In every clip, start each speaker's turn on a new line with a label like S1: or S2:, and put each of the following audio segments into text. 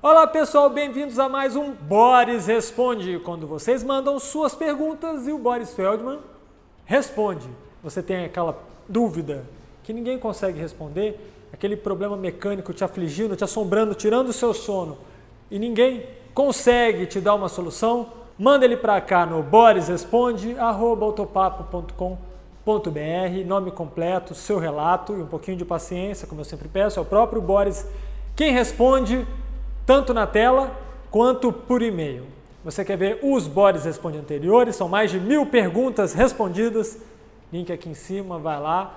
S1: Olá pessoal, bem-vindos a mais um Boris Responde, quando vocês mandam suas perguntas e o Boris Feldman responde. Você tem aquela dúvida que ninguém consegue responder, aquele problema mecânico te afligindo, te assombrando, tirando o seu sono e ninguém consegue te dar uma solução, manda ele para cá no borisresponde@autopapo.com.br, nome completo, seu relato e um pouquinho de paciência, como eu sempre peço, é o próprio Boris quem responde tanto na tela quanto por e-mail. Você quer ver os Boris Responde anteriores? São mais de mil perguntas respondidas. Link aqui em cima, vai lá.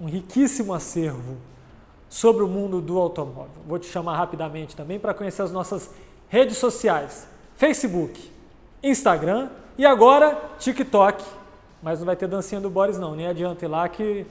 S1: Um riquíssimo acervo sobre o mundo do automóvel. Vou te chamar rapidamente também para conhecer as nossas redes sociais: Facebook, Instagram e agora TikTok. Mas não vai ter dancinha do Boris, não. Nem adianta ir lá que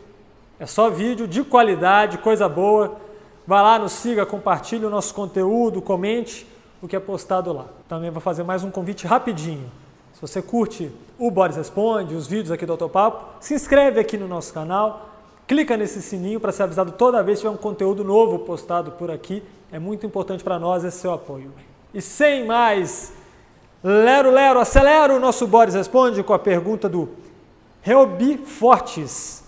S1: é só vídeo de qualidade, coisa boa Vai lá, nos siga, compartilhe o nosso conteúdo, comente o que é postado lá. Também vou fazer mais um convite rapidinho. Se você curte o Boris Responde, os vídeos aqui do Autopapo, se inscreve aqui no nosso canal, clica nesse sininho para ser avisado toda vez que tiver um conteúdo novo postado por aqui. É muito importante para nós esse seu apoio. E sem mais, lero, lero, acelera o nosso Boris Responde com a pergunta do Reobi Fortes,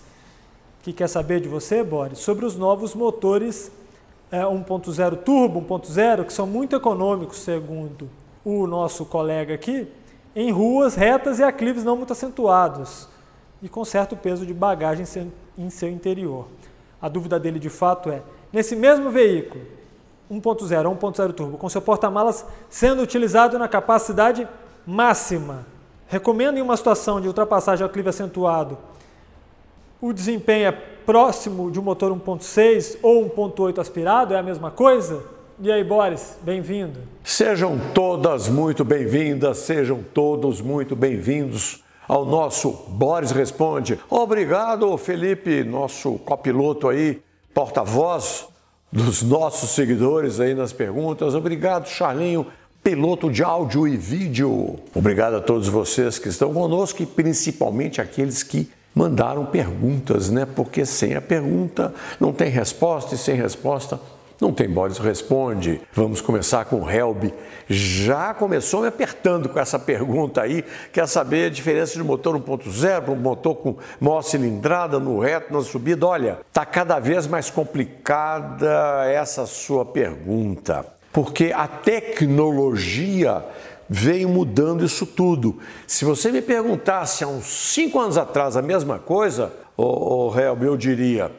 S1: que quer saber de você, Boris, sobre os novos motores é, 1.0 turbo, 1.0, que são muito econômicos, segundo o nosso colega aqui, em ruas retas e aclives não muito acentuados e com certo peso de bagagem em seu interior. A dúvida dele de fato é: nesse mesmo veículo, 1.0 ou 1.0 turbo, com seu porta-malas sendo utilizado na capacidade máxima, recomendo em uma situação de ultrapassagem ao aclive acentuado o desempenho é próximo de um motor 1.6 ou 1.8 aspirado? É a mesma coisa? E aí, Boris, bem-vindo.
S2: Sejam todas muito bem-vindas, sejam todos muito bem-vindos ao nosso Boris Responde. Obrigado, Felipe, nosso copiloto aí, porta-voz dos nossos seguidores aí nas perguntas. Obrigado, Charlinho, piloto de áudio e vídeo. Obrigado a todos vocês que estão conosco e principalmente aqueles que mandaram perguntas, né? Porque sem a pergunta não tem resposta e sem resposta não tem Boris Responde. Vamos começar com o Helb. Já começou me apertando com essa pergunta aí. Quer saber a diferença de motor 1.0 para um motor com maior cilindrada no reto, na subida? Olha, está cada vez mais complicada essa sua pergunta. Porque a tecnologia veio mudando isso tudo. Se você me perguntasse há uns cinco anos atrás a mesma coisa, o oh, Helb, eu diria,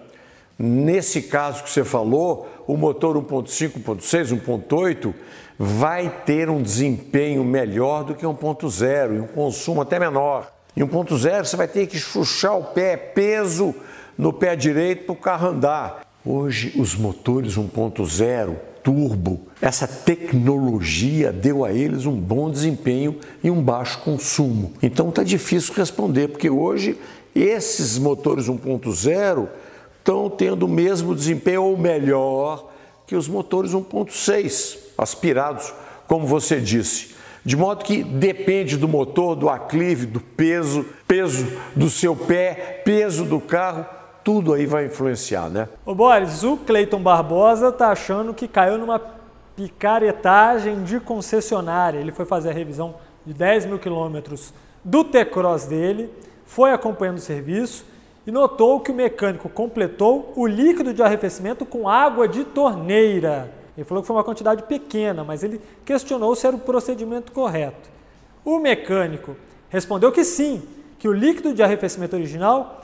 S2: nesse caso que você falou, o motor 1.5, 1.6, 1.8 vai ter um desempenho melhor do que 1.0 e um consumo até menor. Em 1.0 você vai ter que chuchar o pé, peso no pé direito para o carro andar. Hoje os motores 1.0 turbo. Essa tecnologia deu a eles um bom desempenho e um baixo consumo. Então está difícil responder, porque hoje esses motores 1.0 estão tendo o mesmo desempenho ou melhor que os motores 1.6 aspirados, como você disse. De modo que depende do motor, do aclive, do peso, peso do seu pé, peso do carro, tudo aí vai influenciar, né?
S1: Ô Boris, o Cleiton Barbosa tá achando que caiu numa picaretagem de concessionária. Ele foi fazer a revisão de 10 mil quilômetros do T-Cross dele, foi acompanhando o serviço e notou que o mecânico completou o líquido de arrefecimento com água de torneira. Ele falou que foi uma quantidade pequena, mas ele questionou se era o procedimento correto. O mecânico respondeu que sim, que o líquido de arrefecimento original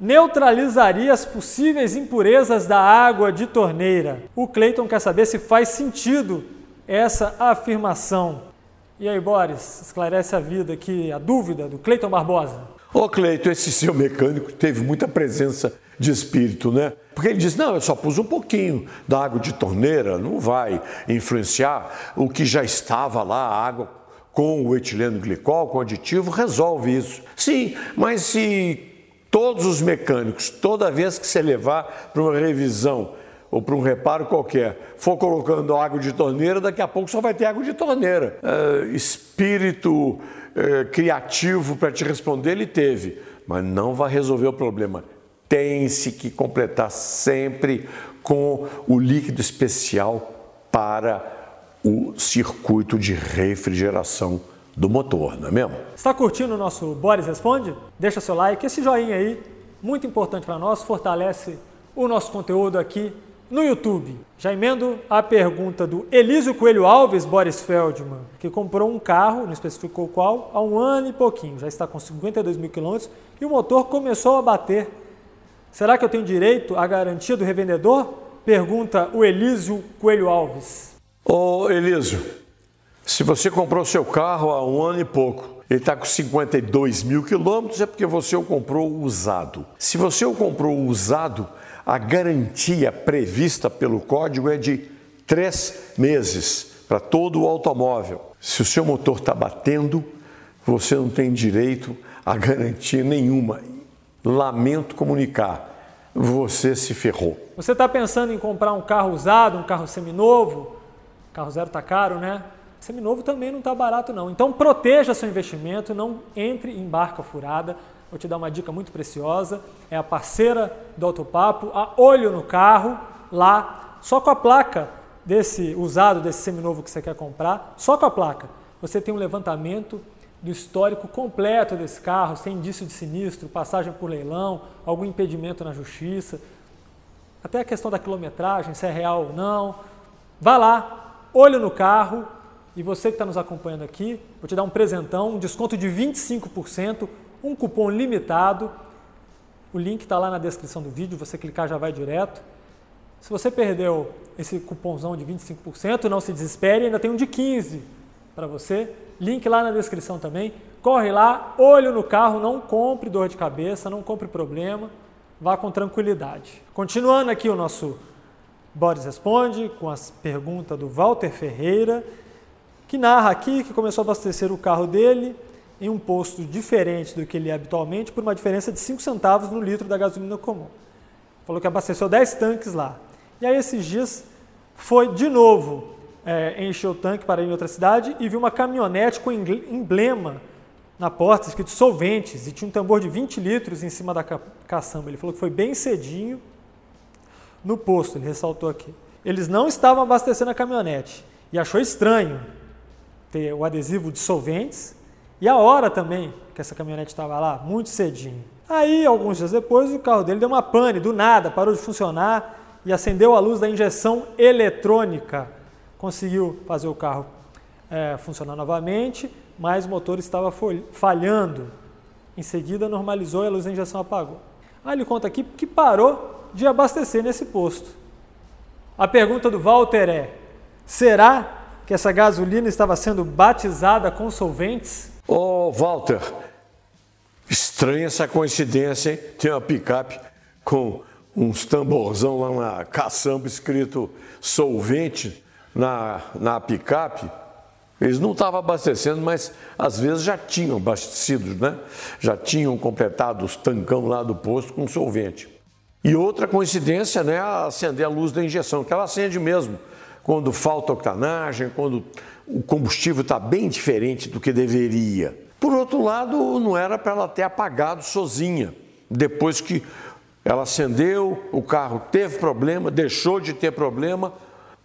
S1: neutralizaria as possíveis impurezas da água de torneira. O Cleiton quer saber se faz sentido essa afirmação. E aí, Boris, esclarece a vida aqui, a dúvida do Cleiton Barbosa.
S2: Ô Cleiton, esse seu mecânico teve muita presença de espírito, né? Porque ele disse: não, eu só pus um pouquinho da água de torneira, não vai influenciar o que já estava lá, a água com o etileno glicol, com aditivo, resolve isso. Sim, mas se Todos os mecânicos, toda vez que você levar para uma revisão ou para um reparo qualquer, for colocando água de torneira, daqui a pouco só vai ter água de torneira. É, espírito é, criativo para te responder, ele teve, mas não vai resolver o problema. Tem-se que completar sempre com o líquido especial para o circuito de refrigeração do motor, não é mesmo?
S1: Está curtindo o nosso Boris Responde? Deixa seu like, esse joinha aí, muito importante para nós, fortalece o nosso conteúdo aqui no YouTube. Já emendo a pergunta do Elísio Coelho Alves Boris Feldman, que comprou um carro, não especificou qual, há um ano e pouquinho, já está com 52 mil quilômetros e o motor começou a bater. Será que eu tenho direito à garantia do revendedor? Pergunta o Elísio Coelho Alves.
S2: Ô Elísio, se você comprou seu carro há um ano e pouco, ele está com 52 mil quilômetros, é porque você o comprou usado. Se você o comprou usado, a garantia prevista pelo código é de três meses para todo o automóvel. Se o seu motor está batendo, você não tem direito a garantia nenhuma. Lamento comunicar, você se ferrou.
S1: Você está pensando em comprar um carro usado, um carro seminovo? Carro zero está caro, né? Seminovo também não está barato não. Então proteja seu investimento, não entre em barca furada. Vou te dar uma dica muito preciosa. É a parceira do Autopapo, a Olho no Carro, lá, só com a placa desse usado, desse seminovo que você quer comprar, só com a placa. Você tem um levantamento do histórico completo desse carro, sem indício de sinistro, passagem por leilão, algum impedimento na justiça, até a questão da quilometragem, se é real ou não. Vá lá, olho no carro, e você que está nos acompanhando aqui, vou te dar um presentão, um desconto de 25%, um cupom limitado. O link está lá na descrição do vídeo, você clicar já vai direto. Se você perdeu esse cupomzão de 25%, não se desespere, ainda tem um de 15% para você. Link lá na descrição também. Corre lá, olho no carro, não compre dor de cabeça, não compre problema, vá com tranquilidade. Continuando aqui o nosso Boris Responde, com as perguntas do Walter Ferreira que narra aqui que começou a abastecer o carro dele em um posto diferente do que ele é habitualmente, por uma diferença de 5 centavos no litro da gasolina comum. Falou que abasteceu 10 tanques lá. E aí, esses dias, foi de novo é, encher o tanque para ir em outra cidade e viu uma caminhonete com emblema na porta, escrito solventes, e tinha um tambor de 20 litros em cima da ca caçamba. Ele falou que foi bem cedinho no posto, ele ressaltou aqui. Eles não estavam abastecendo a caminhonete e achou estranho, ter o adesivo de solventes e a hora também que essa caminhonete estava lá, muito cedinho. Aí, alguns dias depois, o carro dele deu uma pane, do nada, parou de funcionar e acendeu a luz da injeção eletrônica. Conseguiu fazer o carro é, funcionar novamente, mas o motor estava falhando. Em seguida, normalizou e a luz da injeção apagou. Aí ele conta aqui que parou de abastecer nesse posto. A pergunta do Walter é: será que essa gasolina estava sendo batizada com solventes?
S2: Ô, oh, Walter, estranha essa coincidência, hein? Tem uma picape com uns tamborzão lá na caçamba escrito solvente na, na picape. Eles não estavam abastecendo, mas às vezes já tinham abastecido, né? Já tinham completado os tancão lá do posto com solvente. E outra coincidência, né? Acender a luz da injeção, que ela acende mesmo quando falta octanagem, quando o combustível está bem diferente do que deveria. Por outro lado, não era para ela ter apagado sozinha. Depois que ela acendeu, o carro teve problema, deixou de ter problema,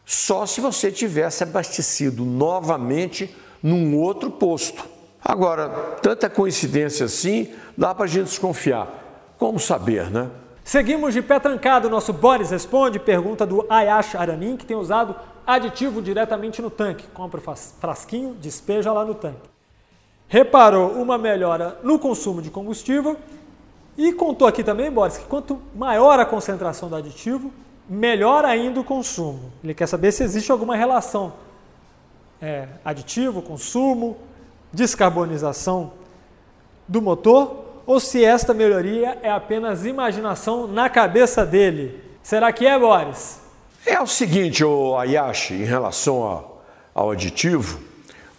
S2: só se você tivesse abastecido novamente num outro posto. Agora, tanta coincidência assim, dá para a gente desconfiar. Como saber, né?
S1: Seguimos de pé trancado. Nosso Boris responde pergunta do Ayash Aranin, que tem usado aditivo diretamente no tanque. Compra o frasquinho, despeja lá no tanque. Reparou uma melhora no consumo de combustível e contou aqui também, Boris, que quanto maior a concentração do aditivo, melhor ainda o consumo. Ele quer saber se existe alguma relação é, aditivo, consumo, descarbonização do motor ou se esta melhoria é apenas imaginação na cabeça dele. Será que é, Boris?
S2: É o seguinte, o Ayashi, em relação ao, ao aditivo,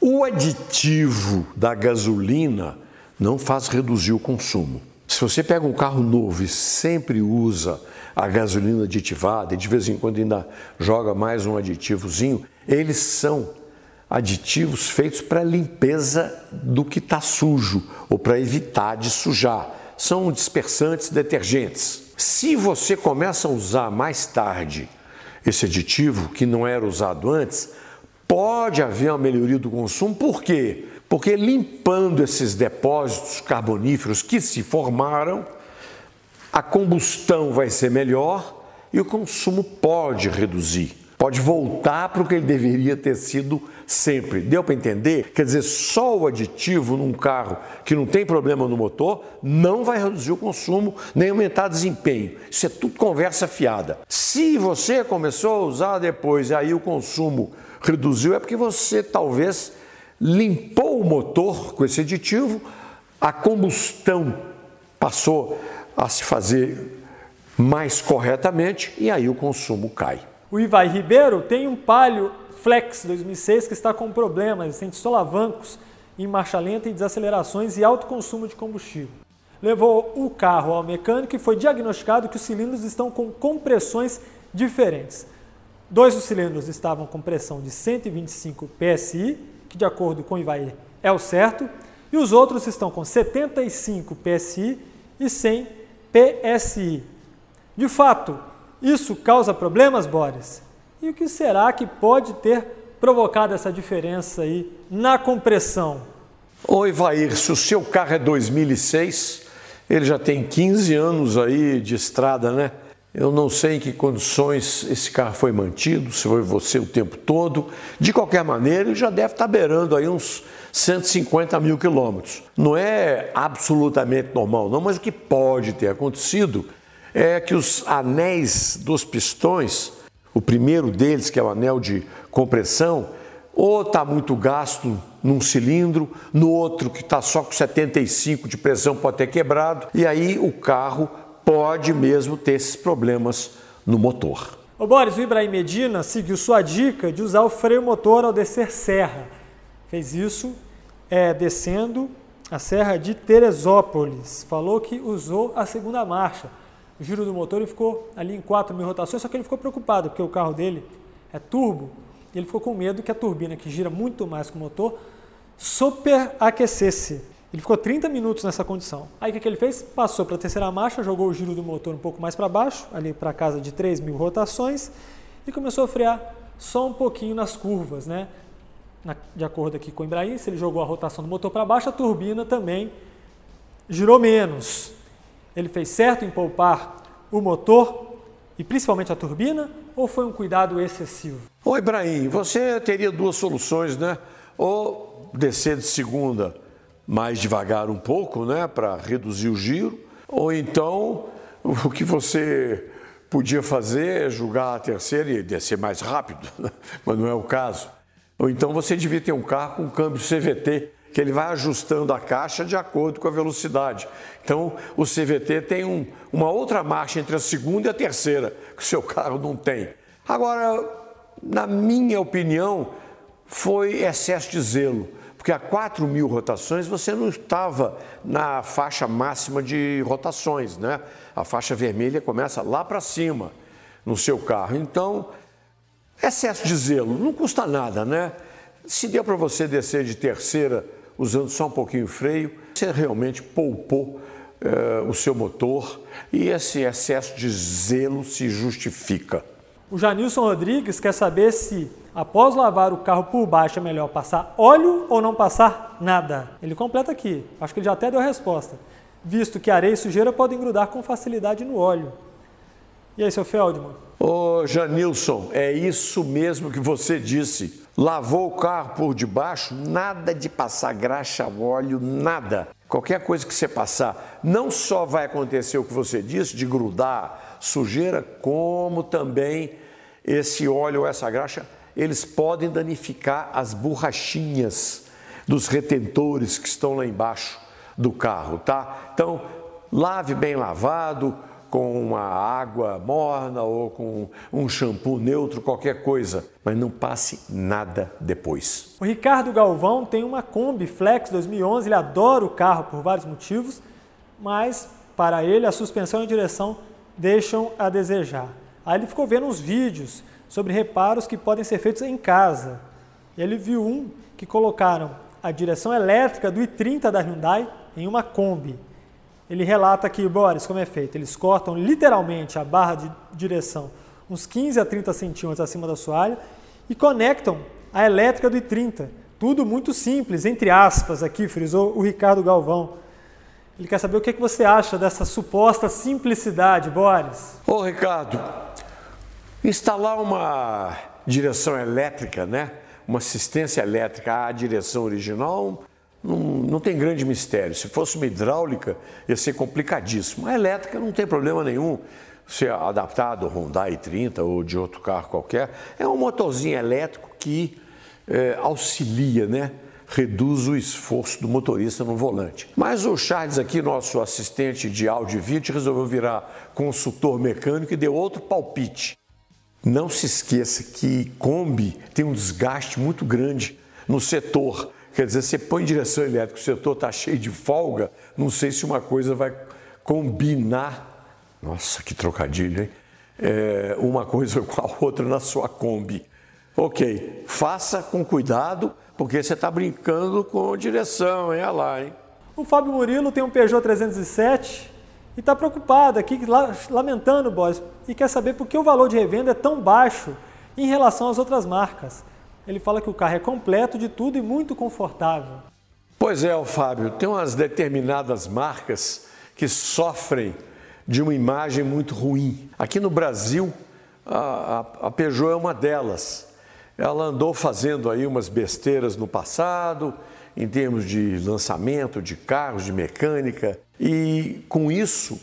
S2: o aditivo da gasolina não faz reduzir o consumo. Se você pega um carro novo e sempre usa a gasolina aditivada e de vez em quando ainda joga mais um aditivozinho, eles são aditivos feitos para limpeza do que está sujo ou para evitar de sujar. São dispersantes detergentes. Se você começa a usar mais tarde esse aditivo, que não era usado antes, Pode haver uma melhoria do consumo, por quê? Porque limpando esses depósitos carboníferos que se formaram, a combustão vai ser melhor e o consumo pode reduzir, pode voltar para o que ele deveria ter sido sempre. Deu para entender? Quer dizer, só o aditivo num carro que não tem problema no motor não vai reduzir o consumo nem aumentar desempenho. Isso é tudo conversa fiada. Se você começou a usar depois e aí o consumo reduziu, é porque você talvez limpou o motor com esse aditivo, a combustão passou a se fazer mais corretamente e aí o consumo cai.
S1: O Ivar Ribeiro tem um Palio Flex 2006 que está com problemas, sente solavancos em marcha lenta e desacelerações e alto consumo de combustível. Levou o carro ao mecânico e foi diagnosticado que os cilindros estão com compressões diferentes. Dois dos cilindros estavam com pressão de 125 PSI, que de acordo com o Ivair é o certo, e os outros estão com 75 PSI e 100 PSI. De fato, isso causa problemas, Boris? E o que será que pode ter provocado essa diferença aí na compressão?
S2: Oi, Vair, se o seu carro é 2006, ele já tem 15 anos aí de estrada, né? Eu não sei em que condições esse carro foi mantido, se foi você o tempo todo. De qualquer maneira, ele já deve estar beirando aí uns 150 mil quilômetros. Não é absolutamente normal, não, mas o que pode ter acontecido é que os anéis dos pistões, o primeiro deles, que é o anel de compressão, ou está muito gasto num cilindro, no outro que está só com 75 de pressão pode ter quebrado, e aí o carro pode mesmo ter esses problemas no motor.
S1: O Boris, o Ibrahim Medina seguiu sua dica de usar o freio motor ao descer serra. Fez isso é, descendo a serra de Teresópolis. Falou que usou a segunda marcha. Giro do motor e ficou ali em 4 mil rotações, só que ele ficou preocupado, porque o carro dele é turbo, e ele ficou com medo que a turbina, que gira muito mais que o motor, superaquecesse. Ele ficou 30 minutos nessa condição. Aí o que, que ele fez? Passou para a terceira marcha, jogou o giro do motor um pouco mais para baixo, ali para casa de 3 mil rotações, e começou a frear só um pouquinho nas curvas, né? De acordo aqui com o Ibrahim, se ele jogou a rotação do motor para baixo, a turbina também girou menos. Ele fez certo em poupar o motor e principalmente a turbina, ou foi um cuidado excessivo?
S2: Oi, Ibrahim, você teria duas soluções, né? Ou descer de segunda mais devagar um pouco, né, para reduzir o giro, ou então o que você podia fazer é julgar a terceira e descer mais rápido, né? mas não é o caso. Ou então você devia ter um carro com câmbio CVT, que ele vai ajustando a caixa de acordo com a velocidade. Então o CVT tem um, uma outra marcha entre a segunda e a terceira, que o seu carro não tem. Agora, na minha opinião, foi excesso de zelo. Porque a 4 mil rotações você não estava na faixa máxima de rotações, né? A faixa vermelha começa lá para cima no seu carro. Então, excesso de zelo, não custa nada, né? Se deu para você descer de terceira usando só um pouquinho de freio, você realmente poupou eh, o seu motor e esse excesso de zelo se justifica.
S1: O Janilson Rodrigues quer saber se após lavar o carro por baixo, é melhor passar óleo ou não passar nada? Ele completa aqui, acho que ele já até deu a resposta, visto que areia e sujeira podem grudar com facilidade no óleo. E aí, seu Feldman?
S2: Ô, Janilson, é isso mesmo que você disse. Lavou o carro por debaixo, nada de passar graxa, óleo, nada. Qualquer coisa que você passar, não só vai acontecer o que você disse, de grudar sujeira, como também esse óleo ou essa graxa eles podem danificar as borrachinhas dos retentores que estão lá embaixo do carro, tá? Então, lave bem lavado, com uma água morna ou com um shampoo neutro, qualquer coisa, mas não passe nada depois.
S1: O Ricardo Galvão tem uma Kombi Flex 2011, ele adora o carro por vários motivos, mas para ele a suspensão e a direção deixam a desejar. Aí ele ficou vendo uns vídeos sobre reparos que podem ser feitos em casa. E ele viu um que colocaram a direção elétrica do i30 da Hyundai em uma Kombi. Ele relata aqui, Boris, como é feito. Eles cortam literalmente a barra de direção uns 15 a 30 centímetros acima da soalha e conectam a elétrica do i30. Tudo muito simples, entre aspas, aqui frisou o Ricardo Galvão. Ele quer saber o que, é que você acha dessa suposta simplicidade, Boris.
S2: Ô Ricardo, instalar uma direção elétrica, né? uma assistência elétrica à direção original, não, não tem grande mistério. Se fosse uma hidráulica, ia ser complicadíssimo. A elétrica não tem problema nenhum ser adaptado Hyundai 30 ou de outro carro qualquer. É um motorzinho elétrico que é, auxilia, né? reduz o esforço do motorista no volante. Mas o Charles aqui, nosso assistente de áudio e vídeo, resolveu virar consultor mecânico e deu outro palpite. Não se esqueça que Kombi tem um desgaste muito grande no setor. Quer dizer, você põe direção elétrica, o setor está cheio de folga, não sei se uma coisa vai combinar. Nossa, que trocadilho, hein? É, uma coisa com a outra na sua Kombi. Ok, faça com cuidado, porque você está brincando com direção, hein? Olha lá, hein?
S1: O Fábio Murilo tem um Peugeot 307 e está preocupado aqui, lamentando, Boris, e quer saber por que o valor de revenda é tão baixo em relação às outras marcas. Ele fala que o carro é completo de tudo e muito confortável.
S2: Pois é, Fábio, tem umas determinadas marcas que sofrem de uma imagem muito ruim. Aqui no Brasil, a, a, Peugeot é uma delas. Ela andou fazendo aí umas besteiras no passado, em termos de lançamento de carros, de mecânica, e com isso,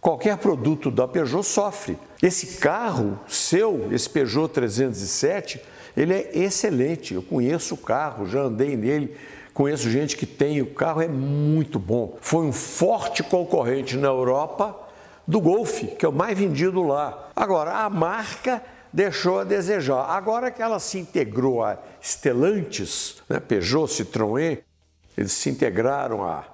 S2: qualquer produto da Peugeot sofre. Esse carro seu, esse Peugeot 307, ele é excelente. Eu conheço o carro, já andei nele, conheço gente que tem o carro, é muito bom. Foi um forte concorrente na Europa do Golf, que é o mais vendido lá. Agora, a marca deixou a desejar. Agora que ela se integrou a Stellantis, né, Peugeot, Citroën, eles se integraram a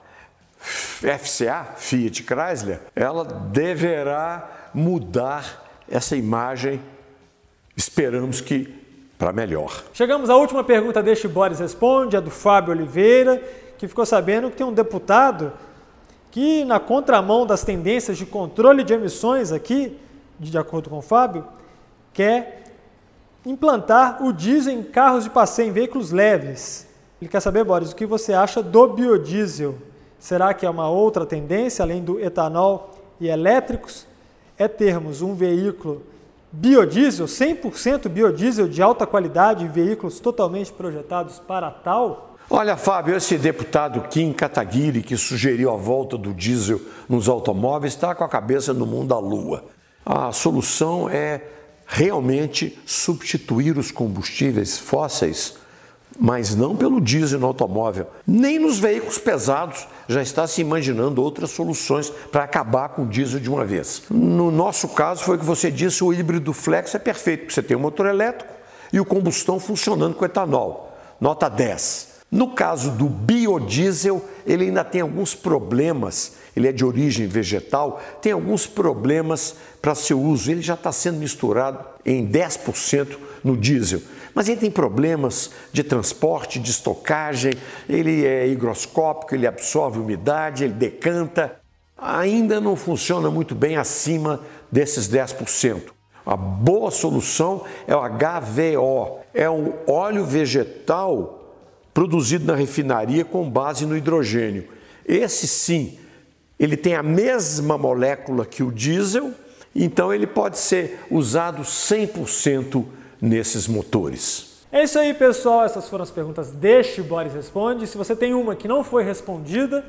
S2: FCA, Fiat Chrysler, ela deverá mudar essa imagem, esperamos que para melhor.
S1: Chegamos à última pergunta deste Boris Responde, a do Fábio Oliveira, que ficou sabendo que tem um deputado que, na contramão das tendências de controle de emissões aqui, de acordo com o Fábio, quer implantar o diesel em carros de passeio, em veículos leves. Ele quer saber, Boris, o que você acha do biodiesel? Será que é uma outra tendência, além do etanol e elétricos? É termos um veículo biodiesel, 100% biodiesel de alta qualidade veículos totalmente projetados para tal?
S2: Olha, Fábio, esse deputado Kim Kataguiri, que sugeriu a volta do diesel nos automóveis, está com a cabeça no mundo da lua. A solução é realmente substituir os combustíveis fósseis, mas não pelo diesel no automóvel, nem nos veículos pesados já está se imaginando outras soluções para acabar com o diesel de uma vez. No nosso caso, foi o que você disse, o híbrido flex é perfeito, porque você tem o motor elétrico e o combustão funcionando com etanol. Nota 10. No caso do biodiesel, ele ainda tem alguns problemas, ele é de origem vegetal, tem alguns problemas para seu uso. Ele já está sendo misturado em 10% no diesel, mas ele tem problemas de transporte, de estocagem, ele é higroscópico, ele absorve umidade, ele decanta. Ainda não funciona muito bem acima desses 10%. A boa solução é o HVO, é o óleo vegetal produzido na refinaria com base no hidrogênio. Esse sim, ele tem a mesma molécula que o diesel, então ele pode ser usado 100% nesses motores.
S1: É isso aí, pessoal. Essas foram as perguntas deste Boris Responde. Se você tem uma que não foi respondida,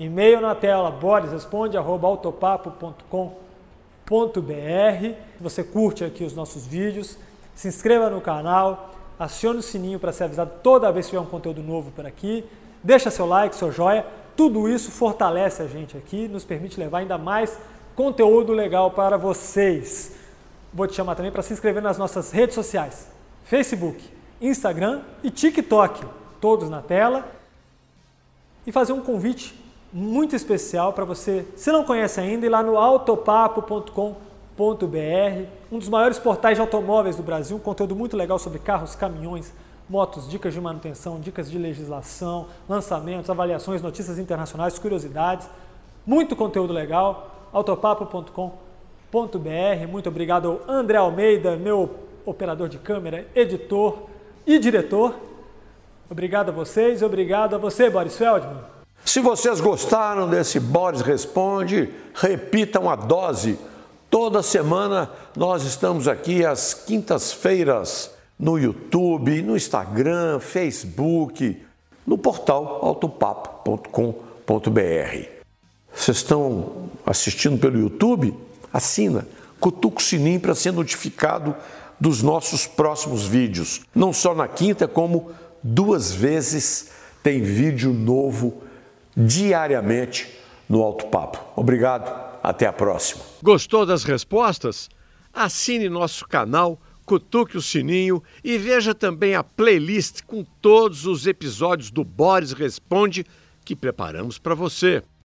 S1: e-mail na tela borisresponde@autopapo.com.br. Você curte aqui os nossos vídeos, se inscreva no canal, acione o sininho para ser avisado toda vez que tiver um conteúdo novo por aqui. Deixa seu like, seu joia. Tudo isso fortalece a gente aqui, nos permite levar ainda mais conteúdo legal para vocês. Vou te chamar também para se inscrever nas nossas redes sociais: Facebook, Instagram e TikTok, todos na tela. E fazer um convite muito especial para você, se não conhece ainda, ir lá no autopapo.com.br um dos maiores portais de automóveis do Brasil, um conteúdo muito legal sobre carros, caminhões, motos, dicas de manutenção, dicas de legislação, lançamentos, avaliações, notícias internacionais, curiosidades, muito conteúdo legal, autopapo.com.br. Muito obrigado ao André Almeida, meu operador de câmera, editor, e diretor. Obrigado a vocês, obrigado a você, Boris Feldman.
S2: Se vocês gostaram desse Boris Responde, repitam a dose. Toda semana nós estamos aqui às quintas-feiras no YouTube, no Instagram, Facebook, no portal autopapo.com.br. Vocês estão assistindo pelo YouTube? Assina, cutuca o sininho para ser notificado dos nossos próximos vídeos. Não só na quinta, como duas vezes tem vídeo novo diariamente no Alto Papo. Obrigado, até a próxima.
S3: Gostou das respostas? Assine nosso canal, cutuque o sininho e veja também a playlist com todos os episódios do Boris Responde que preparamos para você.